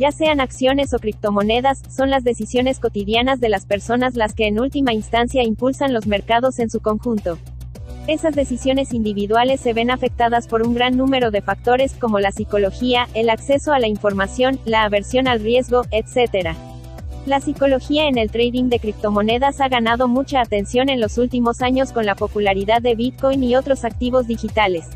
ya sean acciones o criptomonedas, son las decisiones cotidianas de las personas las que en última instancia impulsan los mercados en su conjunto. Esas decisiones individuales se ven afectadas por un gran número de factores como la psicología, el acceso a la información, la aversión al riesgo, etc. La psicología en el trading de criptomonedas ha ganado mucha atención en los últimos años con la popularidad de Bitcoin y otros activos digitales.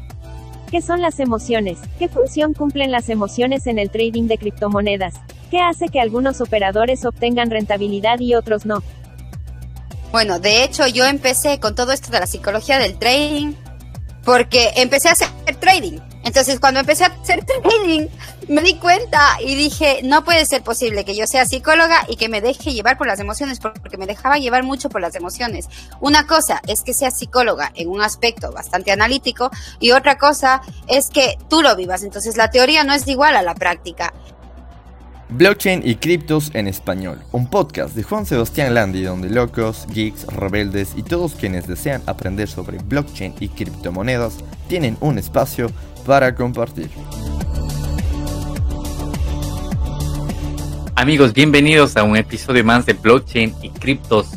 ¿Qué son las emociones? ¿Qué función cumplen las emociones en el trading de criptomonedas? ¿Qué hace que algunos operadores obtengan rentabilidad y otros no? Bueno, de hecho yo empecé con todo esto de la psicología del trading porque empecé a hacer trading. Entonces cuando empecé a hacer trading me di cuenta y dije, no puede ser posible que yo sea psicóloga y que me deje llevar por las emociones, porque me dejaba llevar mucho por las emociones. Una cosa es que sea psicóloga en un aspecto bastante analítico y otra cosa es que tú lo vivas. Entonces la teoría no es igual a la práctica. Blockchain y criptos en español, un podcast de Juan Sebastián Landi donde locos, geeks, rebeldes y todos quienes desean aprender sobre blockchain y criptomonedas tienen un espacio para compartir. Amigos, bienvenidos a un episodio más de Blockchain y criptos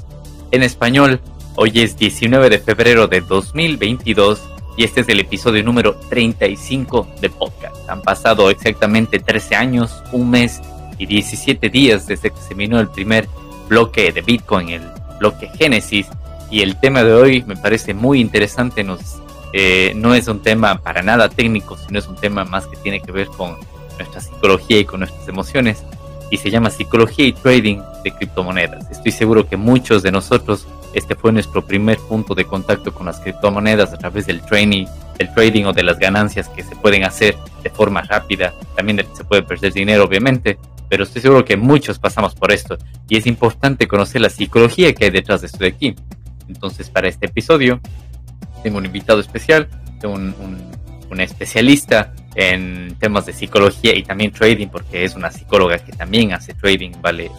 en español. Hoy es 19 de febrero de 2022 y este es el episodio número 35 de podcast. Han pasado exactamente 13 años, un mes y 17 días desde que se vino el primer bloque de Bitcoin, el bloque Génesis. Y el tema de hoy me parece muy interesante. Nos, eh, no es un tema para nada técnico, sino es un tema más que tiene que ver con nuestra psicología y con nuestras emociones. Y se llama Psicología y Trading de Criptomonedas. Estoy seguro que muchos de nosotros, este fue nuestro primer punto de contacto con las criptomonedas a través del training, del trading o de las ganancias que se pueden hacer de forma rápida. También se puede perder dinero, obviamente pero estoy seguro que muchos pasamos por esto y es importante conocer la psicología que hay detrás de esto de aquí. Entonces, para este episodio, tengo un invitado especial, un, una especialista en temas de psicología y también trading, porque es una psicóloga que también hace trading, vale,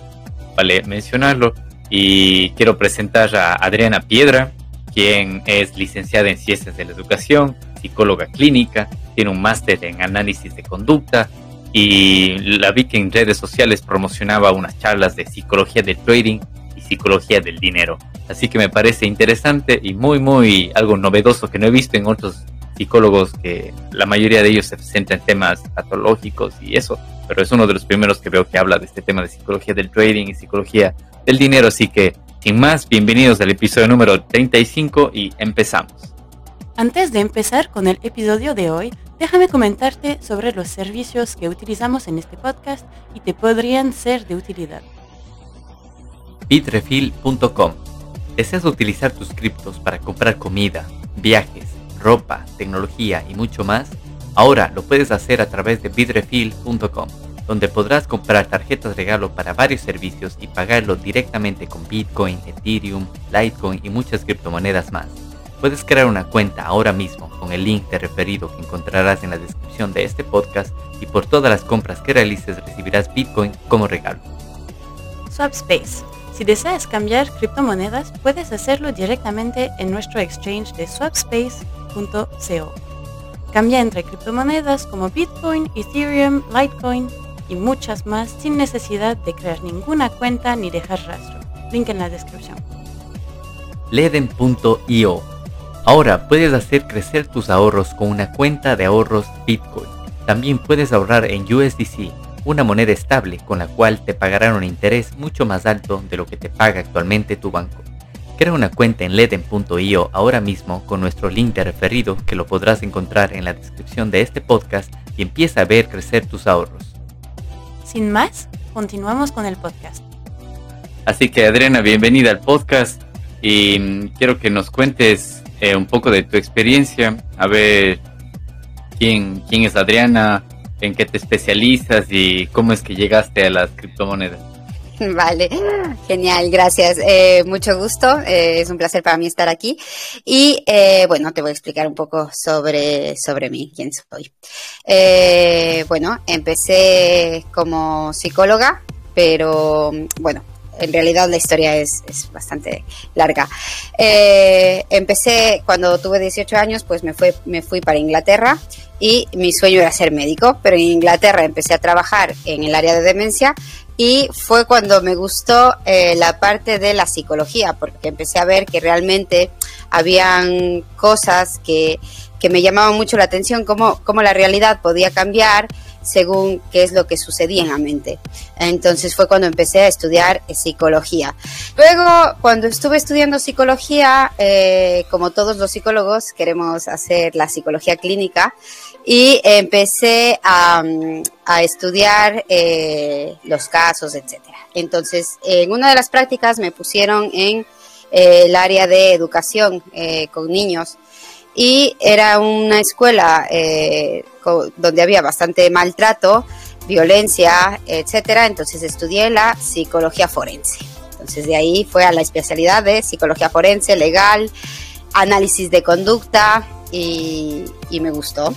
vale mencionarlo. Y quiero presentar a Adriana Piedra, quien es licenciada en Ciencias de la Educación, psicóloga clínica, tiene un máster en análisis de conducta y la vi que en redes sociales promocionaba unas charlas de psicología del trading y psicología del dinero. Así que me parece interesante y muy, muy algo novedoso que no he visto en otros psicólogos que la mayoría de ellos se centran en temas patológicos y eso, pero es uno de los primeros que veo que habla de este tema de psicología del trading y psicología del dinero. Así que, sin más, bienvenidos al episodio número 35 y empezamos. Antes de empezar con el episodio de hoy, déjame comentarte sobre los servicios que utilizamos en este podcast y te podrían ser de utilidad. Bitrefill.com ¿Deseas utilizar tus criptos para comprar comida, viajes, ropa, tecnología y mucho más? Ahora lo puedes hacer a través de bitrefill.com, donde podrás comprar tarjetas regalo para varios servicios y pagarlo directamente con Bitcoin, Ethereum, Litecoin y muchas criptomonedas más. Puedes crear una cuenta ahora mismo con el link de referido que encontrarás en la descripción de este podcast y por todas las compras que realices recibirás Bitcoin como regalo. Swapspace. Si deseas cambiar criptomonedas, puedes hacerlo directamente en nuestro exchange de swapspace.co. Cambia entre criptomonedas como Bitcoin, Ethereum, Litecoin y muchas más sin necesidad de crear ninguna cuenta ni dejar rastro. Link en la descripción. Leden.io Ahora puedes hacer crecer tus ahorros con una cuenta de ahorros Bitcoin. También puedes ahorrar en USDC, una moneda estable con la cual te pagarán un interés mucho más alto de lo que te paga actualmente tu banco. Crea una cuenta en leden.io ahora mismo con nuestro link de referido que lo podrás encontrar en la descripción de este podcast y empieza a ver crecer tus ahorros. Sin más, continuamos con el podcast. Así que Adriana, bienvenida al podcast y quiero que nos cuentes eh, un poco de tu experiencia, a ver quién, quién es Adriana, en qué te especializas y cómo es que llegaste a las criptomonedas. Vale, genial, gracias. Eh, mucho gusto, eh, es un placer para mí estar aquí. Y bueno, te voy a explicar un poco sobre, sobre mí, quién soy. bueno, empecé como psicóloga, pero bueno, en realidad la historia es, es bastante larga. Eh, empecé cuando tuve 18 años, pues me, fue, me fui para Inglaterra y mi sueño era ser médico, pero en Inglaterra empecé a trabajar en el área de demencia y fue cuando me gustó eh, la parte de la psicología, porque empecé a ver que realmente habían cosas que, que me llamaban mucho la atención, cómo, cómo la realidad podía cambiar según qué es lo que sucedía en la mente. Entonces fue cuando empecé a estudiar psicología. Luego, cuando estuve estudiando psicología, eh, como todos los psicólogos, queremos hacer la psicología clínica y empecé a, estudiar eh, los casos, etc. Entonces, en una de las prácticas me pusieron en eh, el área de educación con niños y era una escuela eh, donde había bastante maltrato, violencia, etcétera. Entonces estudié la psicología forense. Entonces de ahí fue a la especialidad de psicología forense, legal, análisis de conducta y, me gustó.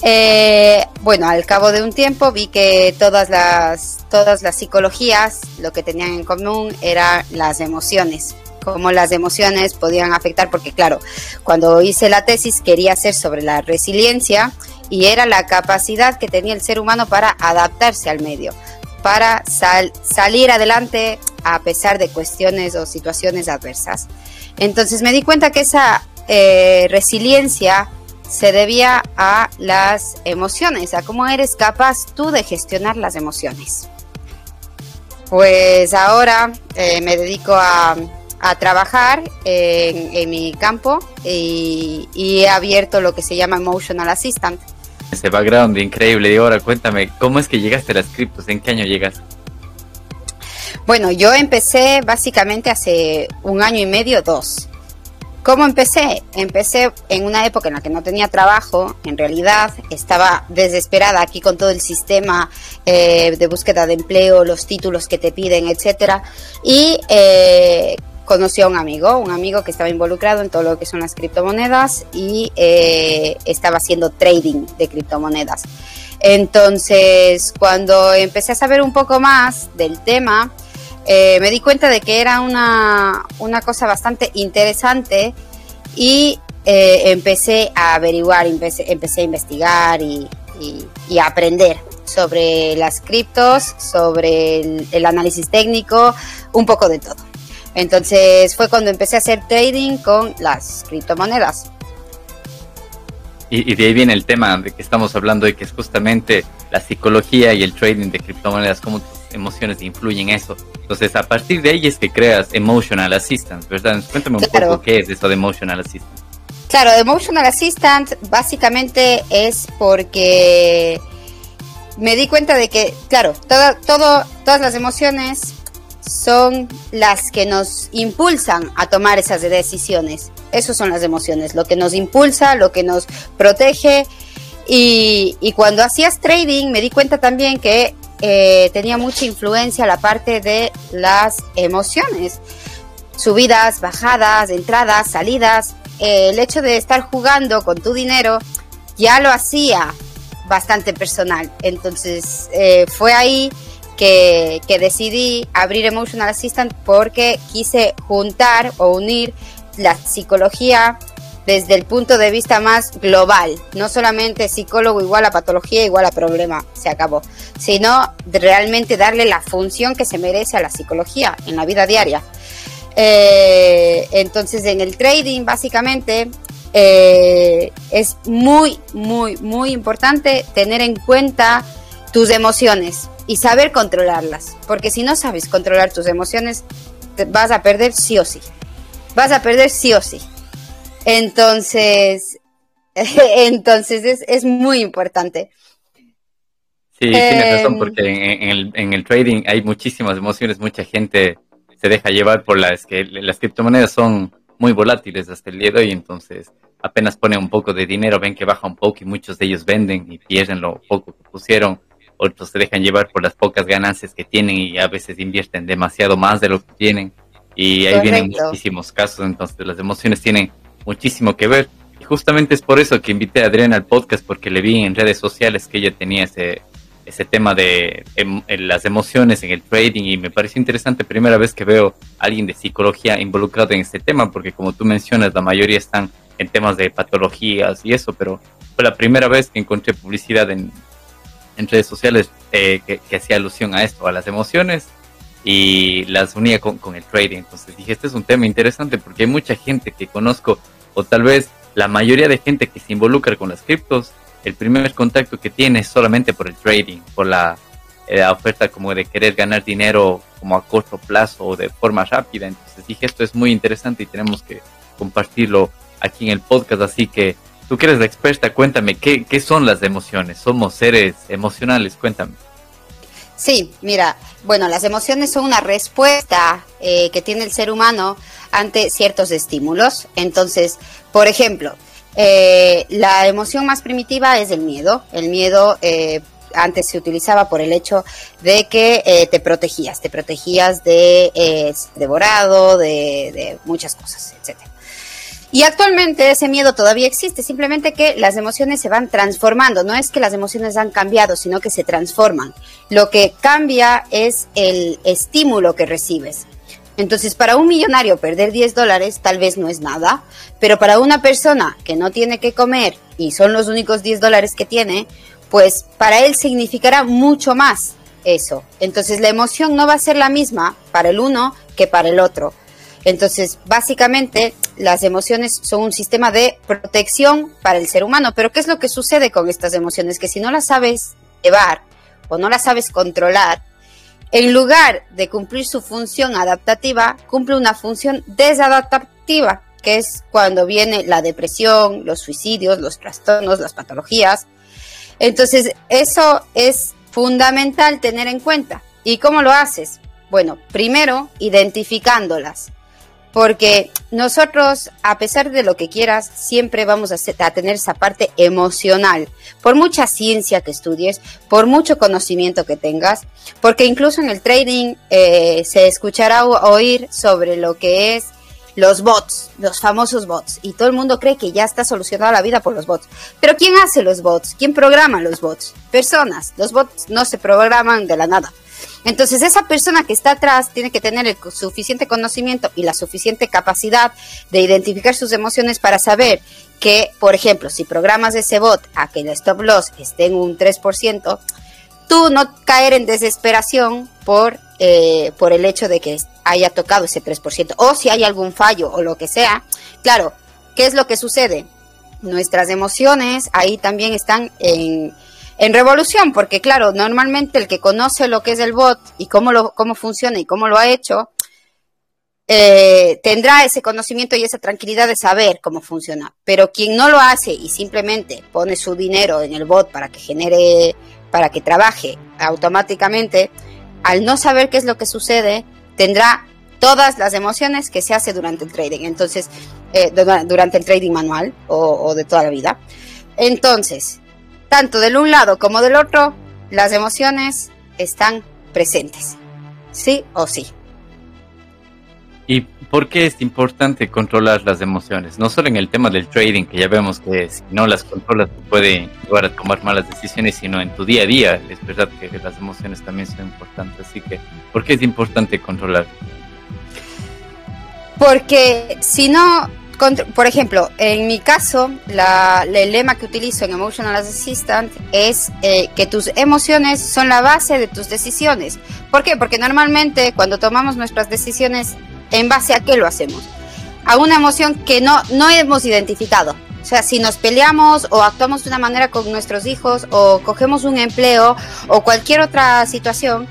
Eh, bueno, al cabo de un tiempo vi que todas las, todas las psicologías lo que tenían en común eran las emociones cómo las emociones podían afectar, porque claro, cuando hice la tesis quería hacer sobre la resiliencia y era la capacidad que tenía el ser humano para adaptarse al medio, para salir adelante a pesar de cuestiones o situaciones adversas. Entonces me di cuenta que esa eh, resiliencia se debía a las emociones, a cómo eres capaz tú de gestionar las emociones. Pues ahora eh, me dedico a a trabajar en, mi campo y, he abierto lo que se llama Emotional Assistant. Ese background increíble. Y ahora cuéntame, ¿cómo es que llegaste a las criptos? ¿En qué año llegas? Bueno, yo empecé básicamente hace un año y medio, dos. ¿Cómo empecé? Empecé en una época en la que no tenía trabajo, en realidad estaba desesperada aquí con todo el sistema eh, de búsqueda de empleo, los títulos que te piden, etcétera, y eh, conoció a un amigo, un amigo que estaba involucrado en todo lo que son las criptomonedas y eh, estaba haciendo trading de criptomonedas. Entonces, cuando empecé a saber un poco más del tema, eh, me di cuenta de que era una, cosa bastante interesante y eh, empecé a averiguar, empecé, empecé a investigar y, a aprender sobre las criptos, sobre el análisis técnico, un poco de todo. Entonces fue cuando empecé a hacer trading con las criptomonedas. Y, de ahí viene el tema de que estamos hablando de que es justamente la psicología y el trading de criptomonedas, cómo tus emociones influyen en eso. Entonces, a partir de ahí es que creas Emotional Assistant, ¿verdad? Cuéntame un poco qué es eso de Emotional Assistant. Claro, Emotional Assistant básicamente es porque me di cuenta de que, claro, todo, todo, todas las emociones son las que nos impulsan a tomar esas decisiones. Esas son las emociones, lo que nos impulsa, lo que nos protege. Y, cuando hacías trading me di cuenta también que eh, tenía mucha influencia la parte de las emociones. Subidas, bajadas, entradas, salidas. Eh, el hecho de estar jugando con tu dinero ya lo hacía bastante personal. Entonces eh, fue ahí que, decidí abrir Emotional Assistant porque quise juntar o unir la psicología desde el punto de vista más global, no solamente psicólogo igual a patología igual a problema, se acabó, sino realmente darle la función que se merece a la psicología en la vida diaria. Eh, entonces en el trading básicamente eh, es muy, muy, muy importante tener en cuenta tus emociones y saber controlarlas, porque si no sabes controlar tus emociones, te vas a perder sí o sí. Vas a perder sí o sí. Entonces, entonces es, muy importante. Sí, tienes razón, em, porque en, el, en el trading hay muchísimas emociones, mucha gente se deja llevar por las que las criptomonedas son muy volátiles hasta el día de hoy, entonces apenas ponen un poco de dinero, ven que baja un poco y muchos de ellos venden y pierden lo poco que pusieron otros se dejan llevar por las pocas ganancias que tienen y a veces invierten demasiado más de lo que tienen. Y ahí vienen muchísimos casos, entonces las emociones tienen muchísimo que ver. Y justamente es por eso que invité a Adriana al podcast, porque le vi en redes sociales que ella tenía ese, ese tema de em, las emociones en el trading y me parece interesante, primera vez que veo a alguien de psicología involucrado en este tema, porque como tú mencionas, la mayoría están en temas de patologías y eso, pero fue la primera vez que encontré publicidad en, redes sociales eh, que, hacía alusión a esto, a las emociones y las unía con, con el trading. Entonces dije, este es un tema interesante porque hay mucha gente que conozco, o tal vez la mayoría de gente que se involucra con las criptos, el primer contacto que tiene es solamente por el trading, por la, eh, oferta como de querer ganar dinero como a corto plazo o de forma rápida. Entonces dije, esto es muy interesante y tenemos que compartirlo aquí en el podcast. Así que tú que eres la experta, cuéntame, ¿qué, qué son las emociones? Somos seres emocionales, cuéntame. Sí, mira, bueno, las emociones son una respuesta eh, que tiene el ser humano ante ciertos estímulos. Entonces, por ejemplo, eh, la emoción más primitiva es el miedo. El miedo eh, antes se utilizaba por el hecho de que eh, te protegías, te protegías de devorado, de, de, muchas cosas, etc. Y actualmente ese miedo todavía existe, simplemente que las emociones se van transformando. No es que las emociones han cambiado, sino que se transforman. Lo que cambia es el estímulo que recibes. Entonces, para un millonario perder 10 dólares tal vez no es nada, pero para una persona que no tiene que comer y son los únicos 10 dólares que tiene, pues para él significará mucho más eso. Entonces, la emoción no va a ser la misma para el uno que para el otro. Entonces, básicamente, las emociones son un sistema de protección para el ser humano. Pero, ¿qué es lo que sucede con estas emociones? Que si no las sabes llevar o no las sabes controlar, en lugar de cumplir su función adaptativa, cumple una función desadaptativa, que es cuando viene la depresión, los suicidios, los trastornos, las patologías. Entonces, eso es fundamental tener en cuenta. ¿Y cómo lo haces? Bueno, primero, identificándolas porque nosotros, a pesar de lo que quieras, siempre vamos a, tener esa parte emocional, por mucha ciencia que estudies, por mucho conocimiento que tengas, porque incluso en el trading eh, se escuchará oír sobre lo que es los bots, los famosos bots, y todo el mundo cree que ya está solucionada la vida por los bots. Pero ¿quién hace los bots? ¿Quién programa los bots? Personas. Los bots no se programan de la nada. Entonces esa persona que está atrás tiene que tener el suficiente conocimiento y la suficiente capacidad de identificar sus emociones para saber que, por ejemplo, si programas ese bot a que el stop loss esté en un 3%, tú no caer en desesperación por, eh, por el hecho de que haya tocado ese 3%. O si hay algún fallo o lo que sea. Claro, ¿qué es lo que sucede? Nuestras emociones ahí también están en en revolución, porque claro, normalmente el que conoce lo que es el bot y cómo, cómo funciona y cómo lo ha hecho, eh, tendrá ese conocimiento y esa tranquilidad de saber cómo funciona. Pero quien no lo hace y simplemente pone su dinero en el bot para que genere, para que trabaje automáticamente, al no saber qué es lo que sucede, tendrá todas las emociones que se hace durante el trading. Entonces, eh, durante el trading manual o de toda la vida. Entonces, tanto del un lado como del otro, las emociones están presentes, sí o sí. ¿Y por qué es importante controlar las emociones? No solo en el tema del trading, que ya vemos que si no las controlas puede llevar a tomar malas decisiones, sino en tu día a día. Es verdad que las emociones también son importantes. Así que, ¿por qué es importante controlar? Porque si no por ejemplo, en mi caso, el lema que utilizo en Emotional Assistant es eh, que tus emociones son la base de tus decisiones. ¿Por qué? Porque normalmente cuando tomamos nuestras decisiones, ¿en base a qué lo hacemos? A una emoción que no, no hemos identificado. O sea, si nos peleamos o actuamos de una manera con nuestros hijos o cogemos un empleo o cualquier otra situación,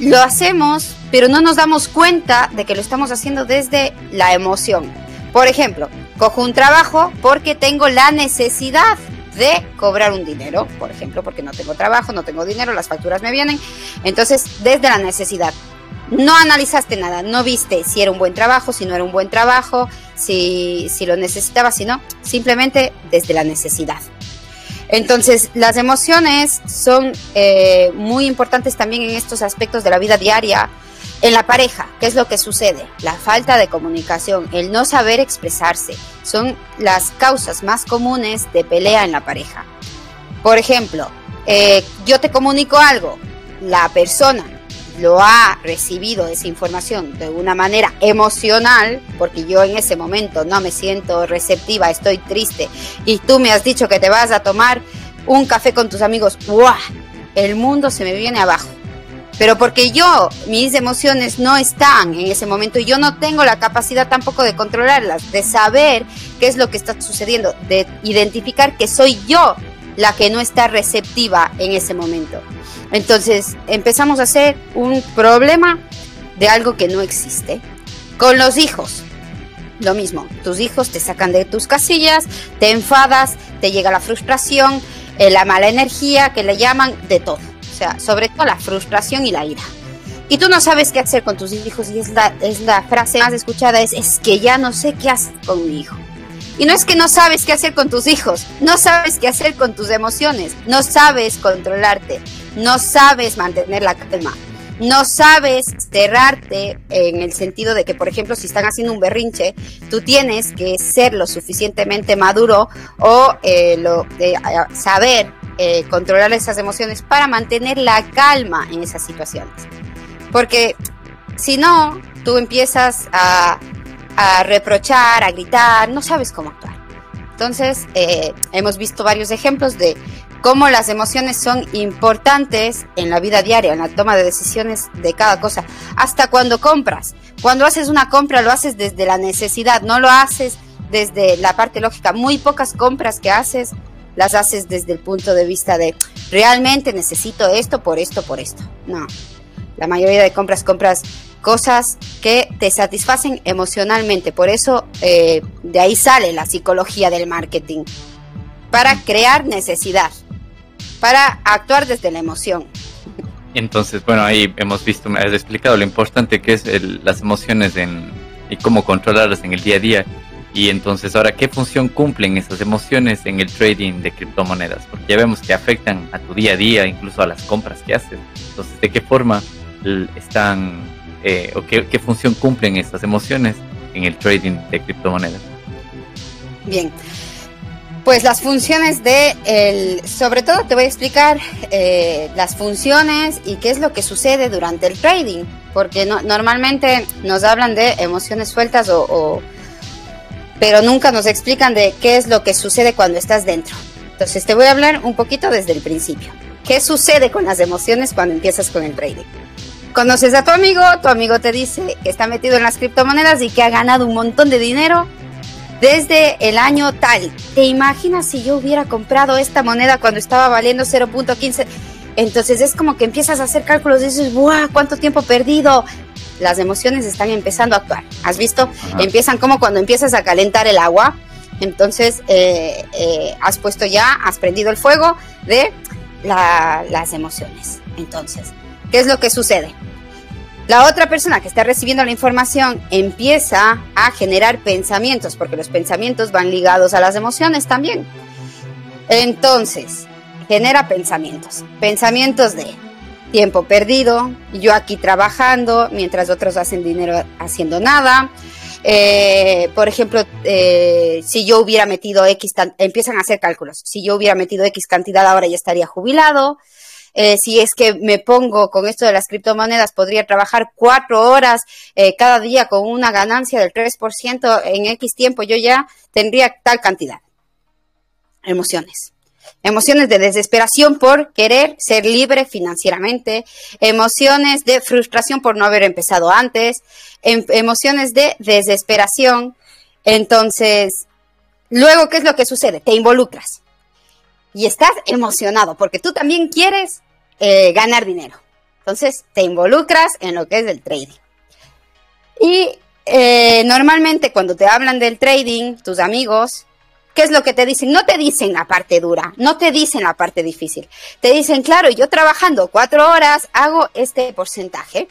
lo hacemos, pero no nos damos cuenta de que lo estamos haciendo desde la emoción. Por ejemplo, cojo un trabajo porque tengo la necesidad de cobrar un dinero, por ejemplo, porque no tengo trabajo, no tengo dinero, las facturas me vienen. Entonces, desde la necesidad. No analizaste nada, no viste si era un buen trabajo, si no era un buen trabajo, si, si lo necesitaba, si no, simplemente desde la necesidad. Entonces, las emociones son eh, muy importantes también en estos aspectos de la vida diaria, en la pareja, ¿qué es lo que sucede? La falta de comunicación, el no saber expresarse, son las causas más comunes de pelea en la pareja. Por ejemplo, eh, yo te comunico algo, la persona lo ha recibido esa información de una manera emocional, porque yo en ese momento no me siento receptiva, estoy triste, y tú me has dicho que te vas a tomar un café con tus amigos, ¡guau! El mundo se me viene abajo. Pero porque yo, mis emociones no están en ese momento y yo no tengo la capacidad tampoco de controlarlas, de saber qué es lo que está sucediendo, de identificar que soy yo la que no está receptiva en ese momento. Entonces empezamos a hacer un problema de algo que no existe. Con los hijos, lo mismo, tus hijos te sacan de tus casillas, te enfadas, te llega la frustración, eh, la mala energía, que le llaman de todo. Sea, sobre todo la frustración y la ira. Y tú no sabes qué hacer con tus hijos y es la, es la frase más escuchada, es, es que ya no sé qué hacer con mi hijo. Y no es que no sabes qué hacer con tus hijos, no sabes qué hacer con tus emociones, no sabes controlarte, no sabes mantener la calma, no sabes cerrarte en el sentido de que, por ejemplo, si están haciendo un berrinche, tú tienes que ser lo suficientemente maduro o eh, lo, saber eh, controlar esas emociones para mantener la calma en esas situaciones. Porque si no, tú empiezas a reprochar, a gritar, no sabes cómo actuar. Entonces, eh, hemos visto varios ejemplos de cómo las emociones son importantes en la vida diaria, en la toma de decisiones de cada cosa, hasta cuando compras. Cuando haces una compra lo haces desde la necesidad, no lo haces desde la parte lógica. Muy pocas compras que haces las haces desde el punto de vista de realmente necesito esto por esto por esto. No. La mayoría de compras compras cosas que te satisfacen emocionalmente. Por eso eh, de ahí sale la psicología del marketing. Para crear necesidad, para actuar desde la emoción. Entonces, bueno, ahí hemos visto, me has explicado lo importante que es las emociones en, y cómo controlarlas en el día a día. Y entonces, ahora, ¿qué función cumplen esas emociones en el trading de criptomonedas? Porque ya vemos que afectan a tu día a día, incluso a las compras que haces. Entonces, ¿de qué forma están eh, o qué, función cumplen estas emociones en el trading de criptomonedas. Bien, pues las funciones de, el, sobre todo te voy a explicar eh, las funciones y qué es lo que sucede durante el trading, porque normalmente nos hablan de emociones sueltas o, pero nunca nos explican de qué es lo que sucede cuando estás dentro. Entonces te voy a hablar un poquito desde el principio. ¿Qué sucede con las emociones cuando empiezas con el trading? Conoces a tu amigo, tu amigo te dice que está metido en las criptomonedas y que ha ganado un montón de dinero desde el año tal. ¿Te imaginas si yo hubiera comprado esta moneda cuando estaba valiendo 0.15? Entonces es como que empiezas a hacer cálculos y dices, ¡buah! ¿Cuánto tiempo perdido? Las emociones están empezando a actuar. ¿Has visto? Empiezan como cuando empiezas a calentar el agua. Entonces eh, eh, has puesto ya, has prendido el fuego de las emociones. Entonces, ¿qué es lo que sucede? La otra persona que está recibiendo la información empieza a generar pensamientos, porque los pensamientos van ligados a las emociones también. Entonces, genera pensamientos. Pensamientos de tiempo perdido, yo aquí trabajando, mientras otros hacen dinero haciendo nada. Eh, por ejemplo, eh, si yo hubiera metido X, empiezan a hacer cálculos. Si yo hubiera metido X cantidad, ahora ya estaría jubilado. Eh, si es que me pongo con esto de las criptomonedas, podría trabajar cuatro horas cada día con una ganancia del 3% en X tiempo, yo ya tendría tal cantidad. Emociones. Emociones de desesperación por querer ser libre financieramente, emociones de frustración por no haber empezado antes, em, emociones de desesperación. Entonces, luego, ¿qué es lo que sucede? Te involucras y estás emocionado porque tú también quieres eh, ganar dinero. Entonces te involucras en lo que es el trading. Y eh, normalmente cuando te hablan del trading, tus amigos, ¿qué es lo que te dicen? No te dicen la parte dura, no te dicen la parte difícil. Te dicen, claro, yo trabajando cuatro horas hago este porcentaje.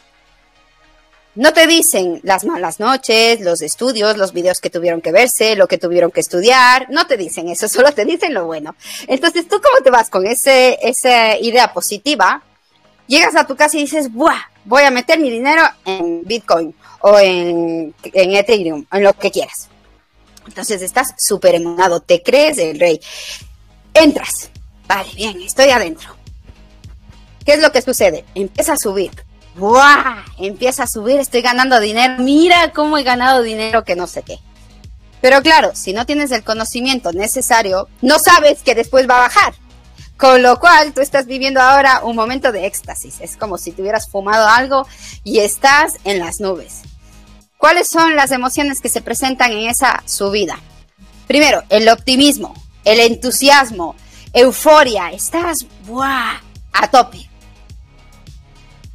No te dicen las malas noches, los estudios, los videos que tuvieron que verse, lo que tuvieron que estudiar. No te dicen eso, solo te dicen lo bueno. Entonces, ¿tú cómo te vas con ese, esa idea positiva? Llegas a tu casa y dices, ¡buah! Voy a meter mi dinero en Bitcoin o en, en Ethereum, en lo que quieras. Entonces estás súper emocionado, te crees el rey. Entras. Vale, bien, estoy adentro. ¿Qué es lo que sucede? Empieza a subir. ¡Buah! Empieza a subir, estoy ganando dinero. Mira cómo he ganado dinero que no sé qué. Pero claro, si no tienes el conocimiento necesario, no sabes que después va a bajar. Con lo cual, tú estás viviendo ahora un momento de éxtasis. Es como si tuvieras fumado algo y estás en las nubes. ¿Cuáles son las emociones que se presentan en esa subida? Primero, el optimismo, el entusiasmo, euforia. Estás ¡buah! a tope.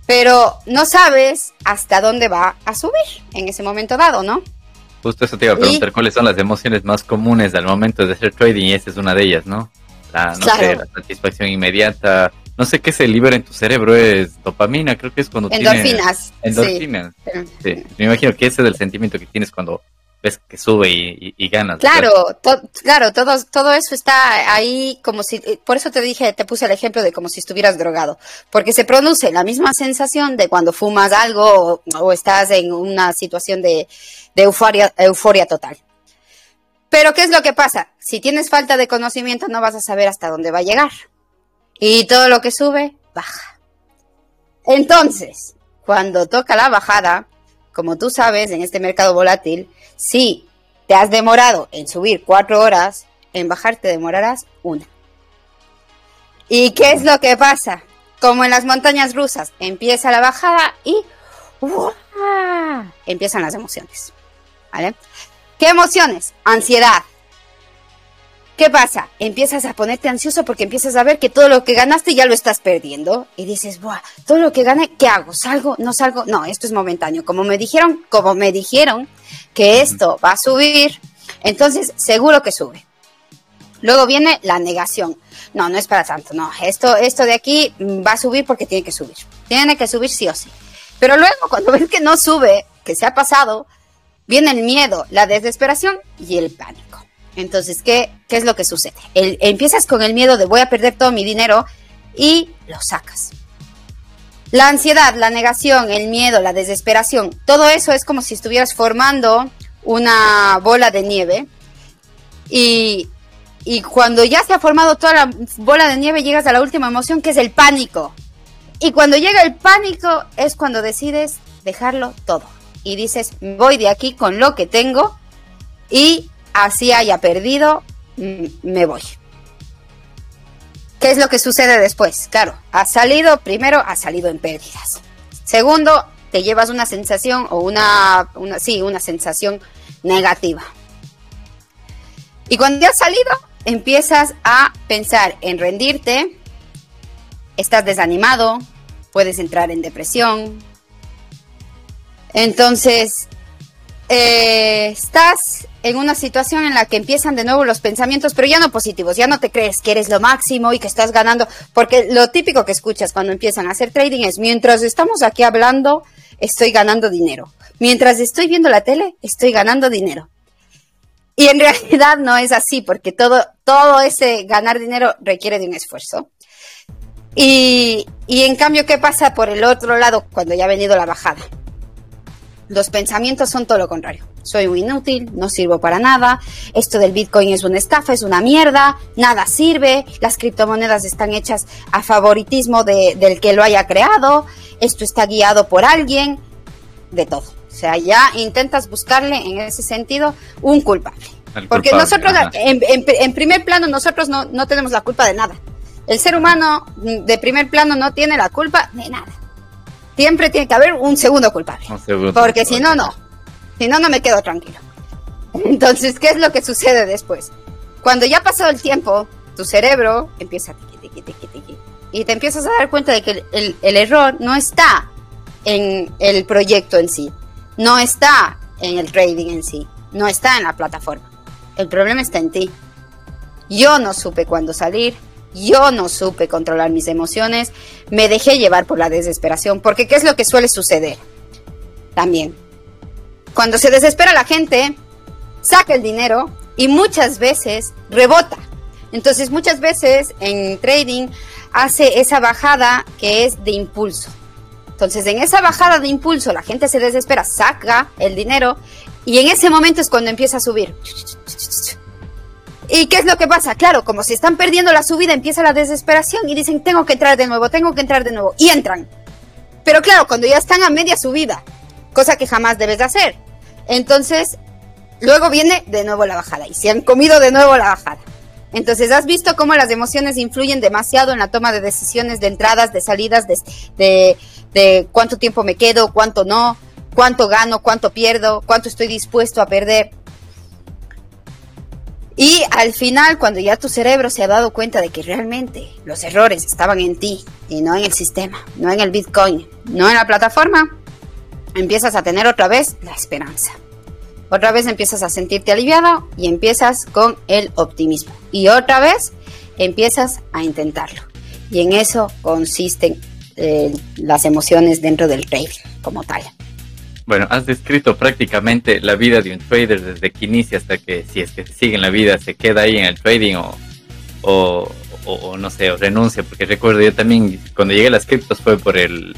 Pero no sabes hasta dónde va a subir en ese momento dado, ¿no? Justo eso te iba a preguntar, ¿cuáles son las emociones más comunes al momento de hacer trading? Y esta es una de ellas, ¿no? La, no sé, la satisfacción inmediata. No sé qué se libera en tu cerebro, es dopamina, creo que es cuando Endorfinas. Endorfinas. Sí. Me imagino que ese es el sentimiento que tienes cuando ves que sube y, ganas. Claro, claro, todo, todo eso está ahí como si, por eso te dije, te puse el ejemplo de como si estuvieras drogado, porque se produce la misma sensación de cuando fumas algo o, estás en una situación de, de euforia, euforia total. Pero ¿qué es lo que pasa? Si tienes falta de conocimiento no vas a saber hasta dónde va a llegar. Y todo lo que sube, baja. Entonces, cuando toca la bajada, como tú sabes, en este mercado volátil, si te has demorado en subir cuatro horas, en bajar te demorarás una. ¿Y qué es lo que pasa? Como en las montañas rusas, empieza la bajada y empiezan las emociones. ¿Vale? ¿Qué emociones? Ansiedad. ¿Qué pasa? Empiezas a ponerte ansioso porque empiezas a ver que todo lo que ganaste ya lo estás perdiendo. Y dices, Buah, todo lo que gané, ¿qué hago? ¿Salgo? ¿No salgo? No, esto es momentáneo. Como me dijeron, como me dijeron que esto va a subir, entonces seguro que sube. Luego viene la negación. No, no es para tanto. No, esto, esto de aquí va a subir porque tiene que subir. Tiene que subir sí o sí. Pero luego cuando ves que no sube, que se ha pasado, viene el miedo, la desesperación y el pánico. Entonces, ¿qué, qué es lo que sucede? empiezas con el miedo de voy a perder todo mi dinero y lo sacas. La ansiedad, la negación, el miedo, la desesperación, todo eso es como si estuvieras formando una bola de nieve y, y cuando ya se ha formado toda la bola de nieve llegas a la última emoción que es el pánico. Y cuando llega el pánico es cuando decides dejarlo todo y dices, voy de aquí con lo que tengo y así haya perdido, mm, me voy. ¿Qué es lo que sucede después? Claro, ha salido, primero, ha salido en pérdidas. Segundo, te llevas una sensación o una, una sí, una sensación negativa. Y cuando ya has salido, empiezas a pensar en rendirte, estás desanimado, puedes entrar en depresión, entonces, eh, estás en una situación en la que empiezan de nuevo los pensamientos, pero ya no positivos, ya no te crees que eres lo máximo y que estás ganando, porque lo típico que escuchas cuando empiezan a hacer trading es, mientras estamos aquí hablando, estoy ganando dinero. Mientras estoy viendo la tele, estoy ganando dinero. Y en realidad no es así, porque todo, todo ese ganar dinero requiere de un esfuerzo. Y, y en cambio, ¿qué pasa por el otro lado cuando ya ha venido la bajada? Los pensamientos son todo lo contrario. Soy un inútil, no sirvo para nada, esto del Bitcoin es una estafa, es una mierda, nada sirve, las criptomonedas están hechas a favoritismo del que lo haya creado, esto está guiado por alguien, de todo. O sea, ya intentas buscarle en ese sentido un culpable. Porque nosotros, en, primer plano, nosotros no, no tenemos la culpa de nada. El ser humano de primer plano no tiene la culpa de nada siempre tiene que haber un segundo culpable. porque si no, no. Si no, no me quedo tranquilo. Entonces, ¿qué es lo que sucede después? Cuando ya ha pasado el tiempo, tu cerebro empieza a tiqui, tiqui, tiqui, y te empiezas a dar cuenta de que el, el error no está en el proyecto en sí, no está en el trading en sí, no está en la plataforma. El problema está en ti. Yo no supe cuándo salir, yo no supe controlar mis emociones, me dejé llevar por la desesperación, porque ¿qué es lo que suele suceder? También, cuando se desespera la gente, saca el dinero y muchas veces rebota. Entonces muchas veces en trading hace esa bajada que es de impulso. Entonces en esa bajada de impulso la gente se desespera, saca el dinero y en ese momento es cuando empieza a subir. ¿Y qué es lo que pasa? Claro, como si están perdiendo la subida, empieza la desesperación y dicen, tengo que entrar de nuevo, tengo que entrar de nuevo. Y entran. Pero claro, cuando ya están a media subida, cosa que jamás debes de hacer. Entonces, luego viene de nuevo la bajada y se han comido de nuevo la bajada. Entonces, has visto cómo las emociones influyen demasiado en la toma de decisiones de entradas, de salidas, de, de cuánto tiempo me quedo, cuánto no, cuánto gano, cuánto pierdo, cuánto estoy dispuesto a perder. Y al final, cuando ya tu cerebro se ha dado cuenta de que realmente los errores estaban en ti y no en el sistema, no en el Bitcoin, no en la plataforma, empiezas a tener otra vez la esperanza. Otra vez empiezas a sentirte aliviado y empiezas con el optimismo. Y otra vez empiezas a intentarlo. Y en eso consisten eh, las emociones dentro del trading como tal. Bueno, has descrito prácticamente la vida de un trader desde que inicia hasta que, si es que sigue en la vida, se queda ahí en el trading o, o, no sé, o renuncia, porque recuerdo yo también cuando llegué a las criptos fue por el,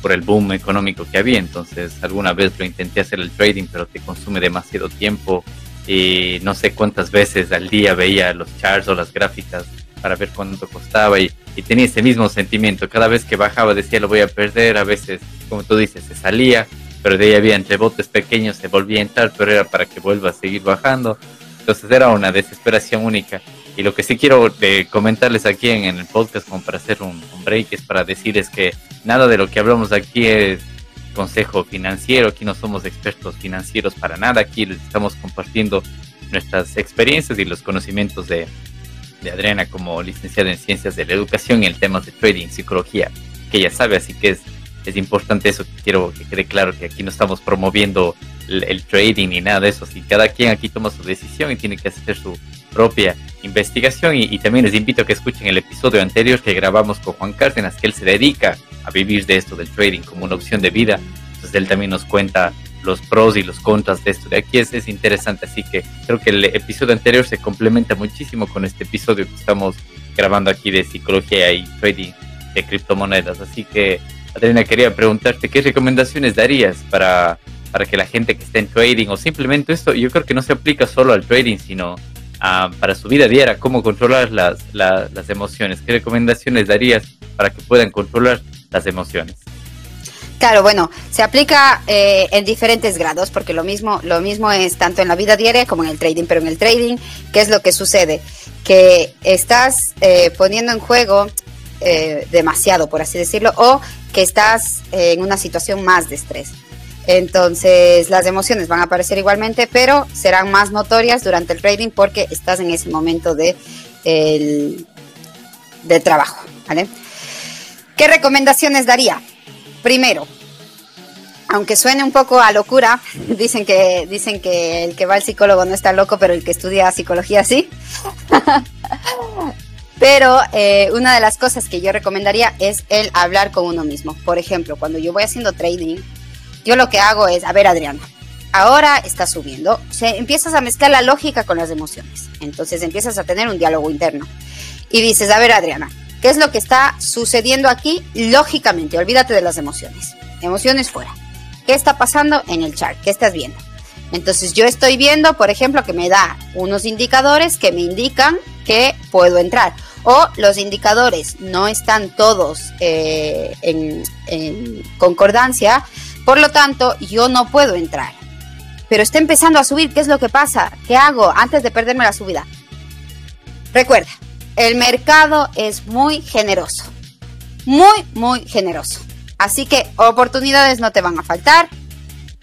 por el boom económico que había, entonces alguna vez lo intenté hacer el trading, pero te consume demasiado tiempo y no sé cuántas veces al día veía los charts o las gráficas para ver cuánto costaba y, y tenía ese mismo sentimiento, cada vez que bajaba decía lo voy a perder, a veces, como tú dices, se salía pero de ahí había entre botes pequeños, se volvía a entrar, pero era para que vuelva a seguir bajando. Entonces era una desesperación única. Y lo que sí quiero eh, comentarles aquí en, el podcast, como para hacer un, break, es para decirles que nada de lo que hablamos aquí es consejo financiero, aquí no somos expertos financieros para nada, aquí les estamos compartiendo nuestras experiencias y los conocimientos de, de Adriana como licenciada en ciencias de la educación y en temas de trading, psicología, que ella sabe, así que es es importante eso, quiero que quede claro que aquí no estamos promoviendo el, trading ni nada de eso, si cada quien aquí toma su decisión y tiene que hacer su propia investigación. Y, también les invito a que escuchen el episodio anterior que grabamos con Juan Cárdenas, que él se dedica a vivir de esto del trading como una opción de vida, entonces él también nos cuenta los pros y los contras de esto de aquí. Es, es interesante, así que creo que el episodio anterior se complementa muchísimo con este episodio que estamos grabando aquí de psicología y trading de criptomonedas, así que Adriana, quería preguntarte, ¿qué recomendaciones darías para, para que la gente que esté en trading o simplemente esto, yo creo que no se aplica solo al trading, sino para su vida diaria, cómo controlar las, las emociones? ¿Qué recomendaciones darías para que puedan controlar las emociones? Claro, bueno, se aplica eh, en diferentes grados, porque lo mismo, lo mismo es tanto en la vida diaria como en el trading, pero en el trading, ¿qué es lo que sucede? Que estás eh, poniendo en juego eh, demasiado, por así decirlo, o que estás en una situación más de estrés. Entonces las emociones van a aparecer igualmente, pero serán más notorias durante el trading porque estás en ese momento de, de trabajo. ¿Qué recomendaciones daría? Primero, aunque suene un poco a locura, dicen que, dicen que el que va al psicólogo no está loco, pero el que estudia psicología sí. Pero eh, una de las cosas que yo recomendaría es el hablar con uno mismo. Por ejemplo, cuando yo voy haciendo trading, yo lo que hago es, a ver Adriana, ahora está subiendo, se, empiezas a mezclar la lógica con las emociones. Entonces empiezas a tener un diálogo interno. Y dices, a ver Adriana, ¿qué es lo que está sucediendo aquí lógicamente? Olvídate de las emociones. Emociones fuera. ¿Qué está pasando en el chart? ¿Qué estás viendo? Entonces yo estoy viendo, por ejemplo, que me da unos indicadores que me indican que puedo entrar o los indicadores no están todos eh, en, concordancia, por lo tanto yo no puedo entrar. Pero está empezando a subir, ¿qué es lo que pasa? ¿Qué hago antes de perderme la subida? Recuerda, el mercado es muy generoso, muy, muy generoso. Así que oportunidades no te van a faltar.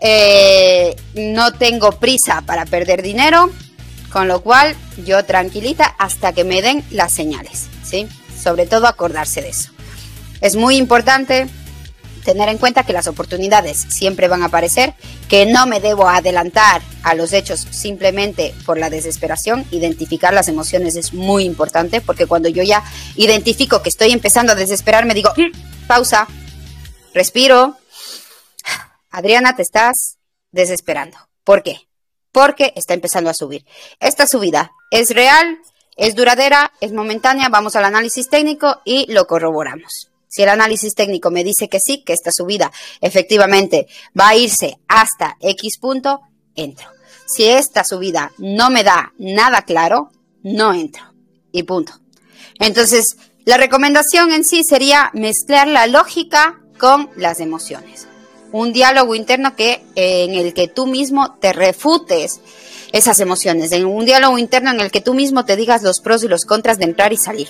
Eh, no tengo prisa para perder dinero. Con lo cual, yo tranquilita hasta que me den las señales, ¿sí? Sobre todo acordarse de eso. Es muy importante tener en cuenta que las oportunidades siempre van a aparecer, que no me debo adelantar a los hechos simplemente por la desesperación. Identificar las emociones es muy importante porque cuando yo ya identifico que estoy empezando a desesperar, me digo, mm, pausa, respiro. Adriana, te estás desesperando. ¿Por qué? Porque está empezando a subir. Esta subida es real, es duradera, es momentánea, vamos al análisis técnico y lo corroboramos. Si el análisis técnico me dice que sí, que esta subida efectivamente va a irse hasta X punto, entro. Si esta subida no me da nada claro, no entro. Y punto. Entonces, la recomendación en sí sería mezclar la lógica con las emociones. Un diálogo interno que, en el que tú mismo te refutes esas emociones. En un diálogo interno en el que tú mismo te digas los pros y los contras de entrar y salir.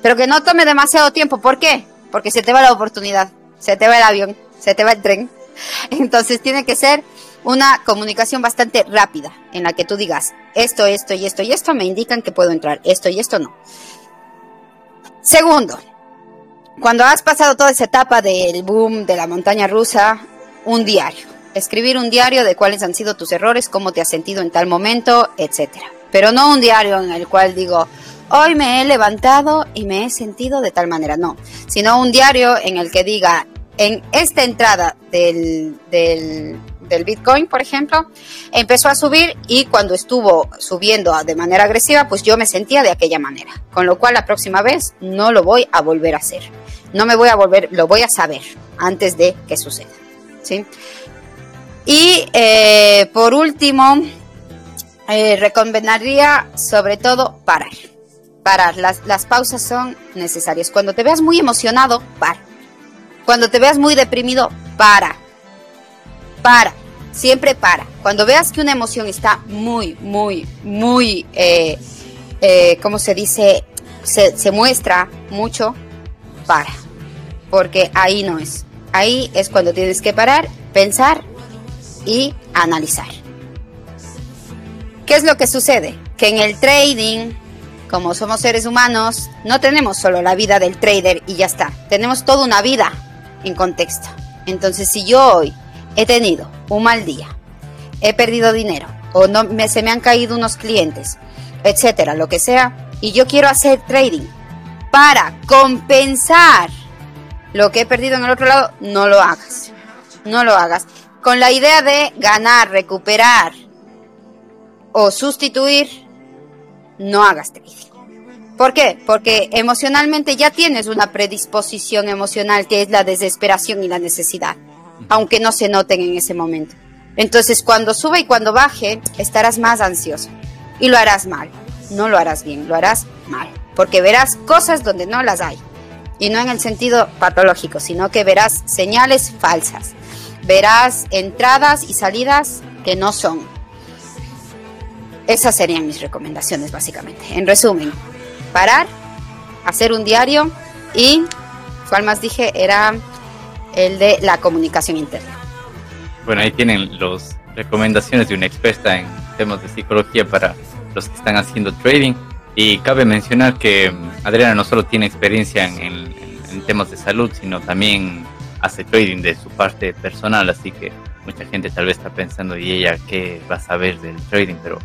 Pero que no tome demasiado tiempo. ¿Por qué? Porque se te va la oportunidad, se te va el avión, se te va el tren. Entonces tiene que ser una comunicación bastante rápida en la que tú digas esto, esto y esto y esto me indican que puedo entrar, esto y esto no. Segundo, cuando has pasado toda esa etapa del boom de la montaña rusa, un diario. Escribir un diario de cuáles han sido tus errores, cómo te has sentido en tal momento, etc. Pero no un diario en el cual digo, hoy me he levantado y me he sentido de tal manera, no, sino un diario en el que diga, en esta entrada del, del, Bitcoin, por ejemplo, empezó a subir y cuando estuvo subiendo de manera agresiva, pues yo me sentía de aquella manera. Con lo cual la próxima vez no lo voy a volver a hacer. No me voy a volver, lo voy a saber antes de que suceda. ¿sí? Y eh, por último, eh, recomendaría sobre todo parar. Parar. Las, las pausas son necesarias. Cuando te veas muy emocionado, para cuando te veas muy deprimido, para. Para. Siempre para. Cuando veas que una emoción está muy, muy, muy, eh, eh, ¿cómo se dice? Se, se muestra mucho, para. Porque ahí no es. Ahí es cuando tienes que parar, pensar y analizar. ¿Qué es lo que sucede? Que en el trading como somos seres humanos, no tenemos solo la vida del trader y ya está. Tenemos toda una vida en contexto. Entonces, si yo hoy he tenido un mal día, he perdido dinero o no me, se me han caído unos clientes, etcétera, lo que sea, y yo quiero hacer trading para compensar lo que he perdido en el otro lado, no lo hagas. No lo hagas. Con la idea de ganar, recuperar o sustituir, no hagas trading. ¿Por qué? Porque emocionalmente ya tienes una predisposición emocional que es la desesperación y la necesidad, aunque no se noten en ese momento. Entonces, cuando suba y cuando baje, estarás más ansioso y lo harás mal. No lo harás bien, lo harás mal, porque verás cosas donde no las hay. Y no en el sentido patológico, sino que verás señales falsas. Verás entradas y salidas que no son. Esas serían mis recomendaciones, básicamente. En resumen, parar, hacer un diario y, ¿cuál más dije? Era el de la comunicación interna. Bueno, ahí tienen las recomendaciones de una experta en temas de psicología para los que están haciendo trading. Y cabe mencionar que mm, Adriana no solo tiene experiencia en, temas de salud, sino también hace trading de su parte personal, así que mucha gente tal vez está pensando, ¿y ella qué va a saber del trading? Pero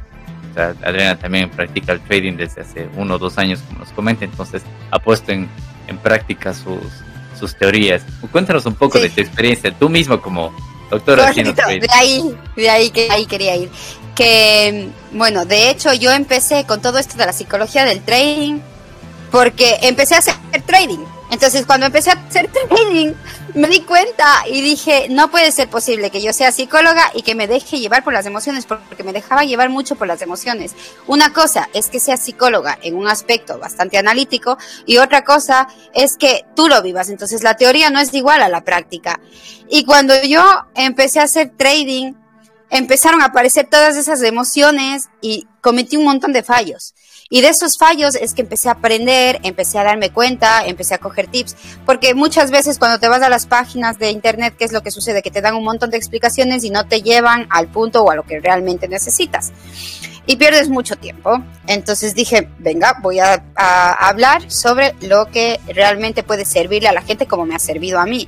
Adriana también practica el trading desde hace uno o dos años, como nos comenta, entonces ha puesto en, en práctica sus, sus teorías. Cuéntanos un poco de tu experiencia, tú mismo como doctora trading. De ahí, de ahí que ahí quería ir. Que, bueno, de hecho yo empecé con todo esto de la psicología del trading porque empecé a hacer trading. Entonces cuando empecé a hacer trading me di cuenta y dije, no puede ser posible que yo sea psicóloga y que me deje llevar por las emociones, porque me dejaba llevar mucho por las emociones. Una cosa es que seas psicóloga en un aspecto bastante analítico y otra cosa es que tú lo vivas. Entonces la teoría no es igual a la práctica. Y cuando yo empecé a hacer trading, empezaron a aparecer todas esas emociones y cometí un montón de fallos. Y de esos fallos es que empecé a aprender, empecé a darme cuenta, empecé a coger tips, porque muchas veces cuando te vas a las páginas de internet, ¿qué es lo que sucede? Que te dan un montón de explicaciones y no te llevan al punto o a lo que realmente necesitas. Y pierdes mucho tiempo. Entonces dije, venga, voy a, a hablar sobre lo que realmente puede servirle a la gente como me ha servido a mí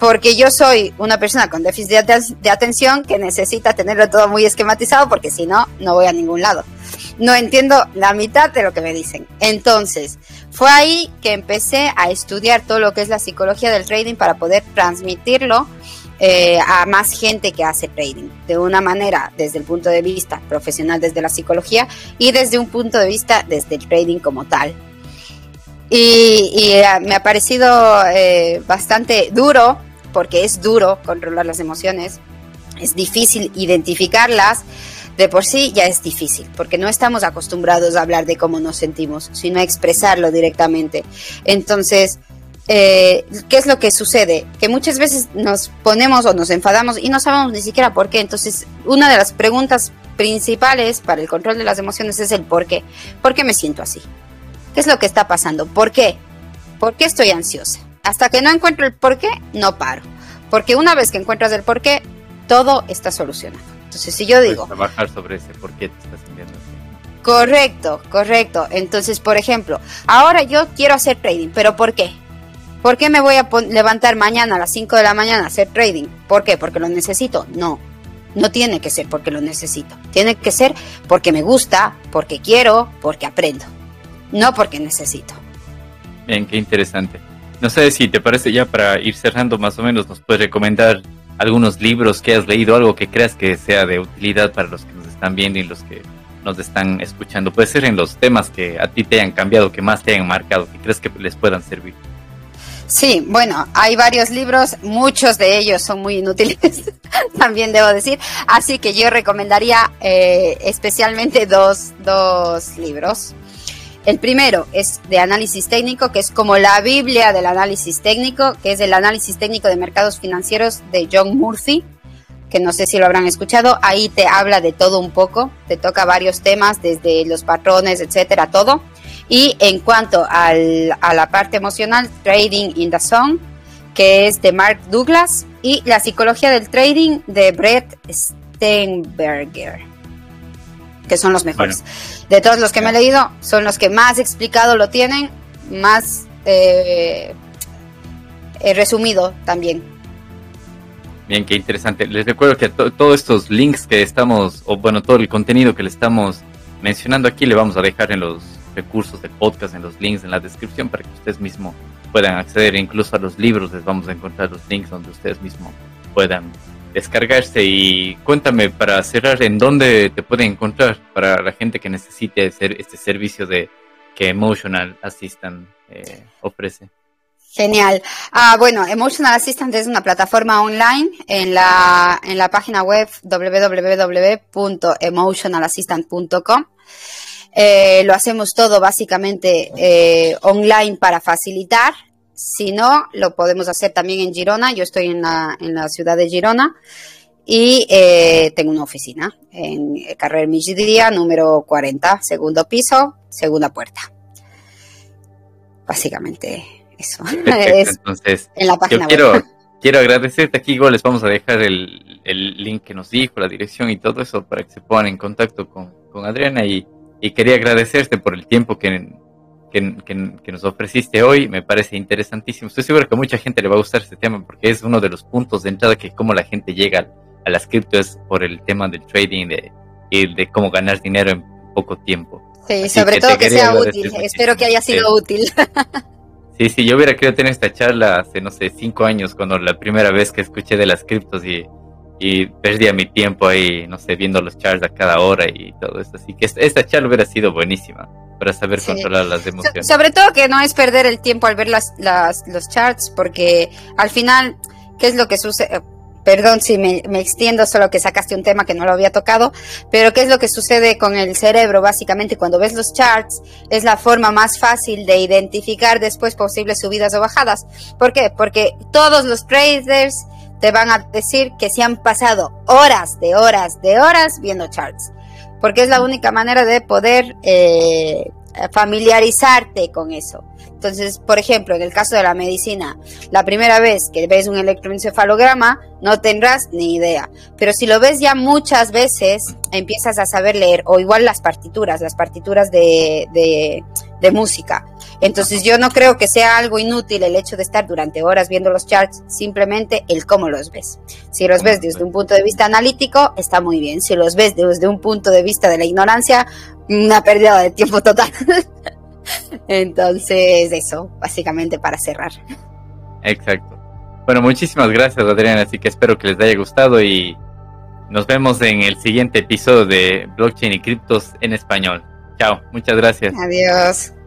porque yo soy una persona con déficit de, atención que necesita tenerlo todo muy esquematizado porque si no, no voy a ningún lado. No entiendo la mitad de lo que me dicen. Entonces, fue ahí que empecé a estudiar todo lo que es la psicología del trading para poder transmitirlo eh, a más gente que hace trading, de una manera desde el punto de vista profesional, desde la psicología, y desde un punto de vista desde el trading como tal. Y, eh, me ha parecido eh, bastante duro porque es duro controlar las emociones, es difícil identificarlas de por sí ya es difícil, porque no estamos acostumbrados a hablar de cómo nos sentimos, sino a expresarlo directamente. Entonces, eh, ¿qué es lo que sucede? Que muchas veces nos ponemos o nos enfadamos y no sabemos ni siquiera por qué. Entonces, una de las preguntas principales para el control de las emociones es el por qué. ¿Por qué me siento así? ¿Qué es lo que está pasando? ¿Por qué? ¿Por qué estoy ansiosa? Hasta que no encuentro el por qué, no paro. Porque una vez que encuentras el por qué, todo está solucionado. Entonces, si yo digo... trabajar sobre ese por qué te estás sintiendo así. Correcto, correcto. Entonces, por ejemplo, ahora yo quiero hacer trading, pero ¿por qué? ¿Por qué me voy a levantar mañana a las 5 de la mañana a hacer trading? ¿Por qué? ¿Porque lo necesito? No. No tiene que ser porque lo necesito. Tiene que ser porque me gusta, porque quiero, porque aprendo. No porque necesito. Bien, qué interesante. No sé si te parece ya para ir cerrando más o menos, nos puedes recomendar algunos libros que has leído, algo que creas que sea de utilidad para los que nos están viendo y los que nos están escuchando. Puede ser en los temas que a ti te hayan cambiado, que más te hayan marcado, que crees que les puedan servir. Sí, bueno, hay varios libros, muchos de ellos son muy inútiles, también debo decir, así que yo recomendaría eh, especialmente dos, dos libros. El primero es de análisis técnico, que es como la Biblia del análisis técnico, que es el análisis técnico de mercados financieros de John Murphy, que no sé si lo habrán escuchado. Ahí te habla de todo un poco, te toca varios temas, desde los patrones, etcétera, todo. Y en cuanto al, a la parte emocional, Trading in the Zone, que es de Mark Douglas, y La psicología del trading de Brett Steinberger, que son los mejores. De todos los que me he leído, son los que más explicado lo tienen, más eh, eh, resumido también. Bien, qué interesante. Les recuerdo que todos estos links que estamos, o bueno, todo el contenido que le estamos mencionando aquí, le vamos a dejar en los recursos de podcast, en los links en la descripción para que ustedes mismos puedan acceder. Incluso a los libros les vamos a encontrar los links donde ustedes mismos puedan descargarse. Y cuéntame para cerrar, ¿en dónde te pueden encontrar para la gente que necesite hacer este servicio de que Emotional Assistant eh, ofrece? Genial. Ah, bueno, Emotional Assistant es una plataforma online en la, en la página web www.emotionalassistant.com. Eh, lo hacemos todo básicamente eh, online para facilitar. Si no, lo podemos hacer también en Girona. Yo estoy en la, en la ciudad de Girona y eh, tengo una oficina en Carrer Migidia, número 40, segundo piso, segunda puerta. Básicamente eso. Entonces, en la página yo quiero, quiero agradecerte aquí. Igual les vamos a dejar el, el, link que nos dijo, la dirección y todo eso para que se pongan en contacto con, con Adriana y y quería agradecerte por el tiempo que, que, nos ofreciste hoy. Me parece interesantísimo. Estoy seguro que a mucha gente le va a gustar este tema porque es uno de los puntos de entrada que cómo la gente llega a las criptos por el tema del trading de, y de cómo ganar dinero en poco tiempo. Sí, sobre todo que sea útil. Espero que haya sido útil. Sí, sí, yo hubiera querido tener esta charla hace, no sé, cinco años, cuando la primera vez que escuché de las criptos y y perdía mi tiempo ahí, no sé, viendo los charts a cada hora y todo eso. Así que esta charla hubiera sido buenísima para saber controlar las emociones. sobre todo que no es perder el tiempo al ver las, las, los charts, porque al final, ¿qué es lo que sucede? Perdón si me, me, extiendo, solo que sacaste un tema que no lo había tocado, pero ¿qué es lo que sucede con el cerebro? Básicamente, cuando ves los charts, es la forma más fácil de identificar después posibles subidas o bajadas. ¿Por qué? Porque todos los traders te van a decir que se han pasado horas de horas de horas viendo charts, porque es la única manera de poder eh, familiarizarte con eso. Entonces, por ejemplo, en el caso de la medicina, la primera vez que ves un electroencefalograma no tendrás ni idea, pero si lo ves ya muchas veces, empiezas a saber leer, o igual las partituras, las partituras de, de, de música. Entonces yo no creo que sea algo inútil el hecho de estar durante horas viendo los charts, simplemente el cómo los ves. Si los ves desde un punto de vista analítico, está muy bien. Si los ves desde un punto de vista de la ignorancia, una pérdida de tiempo total. Entonces eso, básicamente para cerrar. Exacto. Bueno, muchísimas gracias Adriana, así que espero que les haya gustado y nos vemos en el siguiente episodio de Blockchain y Criptos en Español. Chao, muchas gracias. Adiós.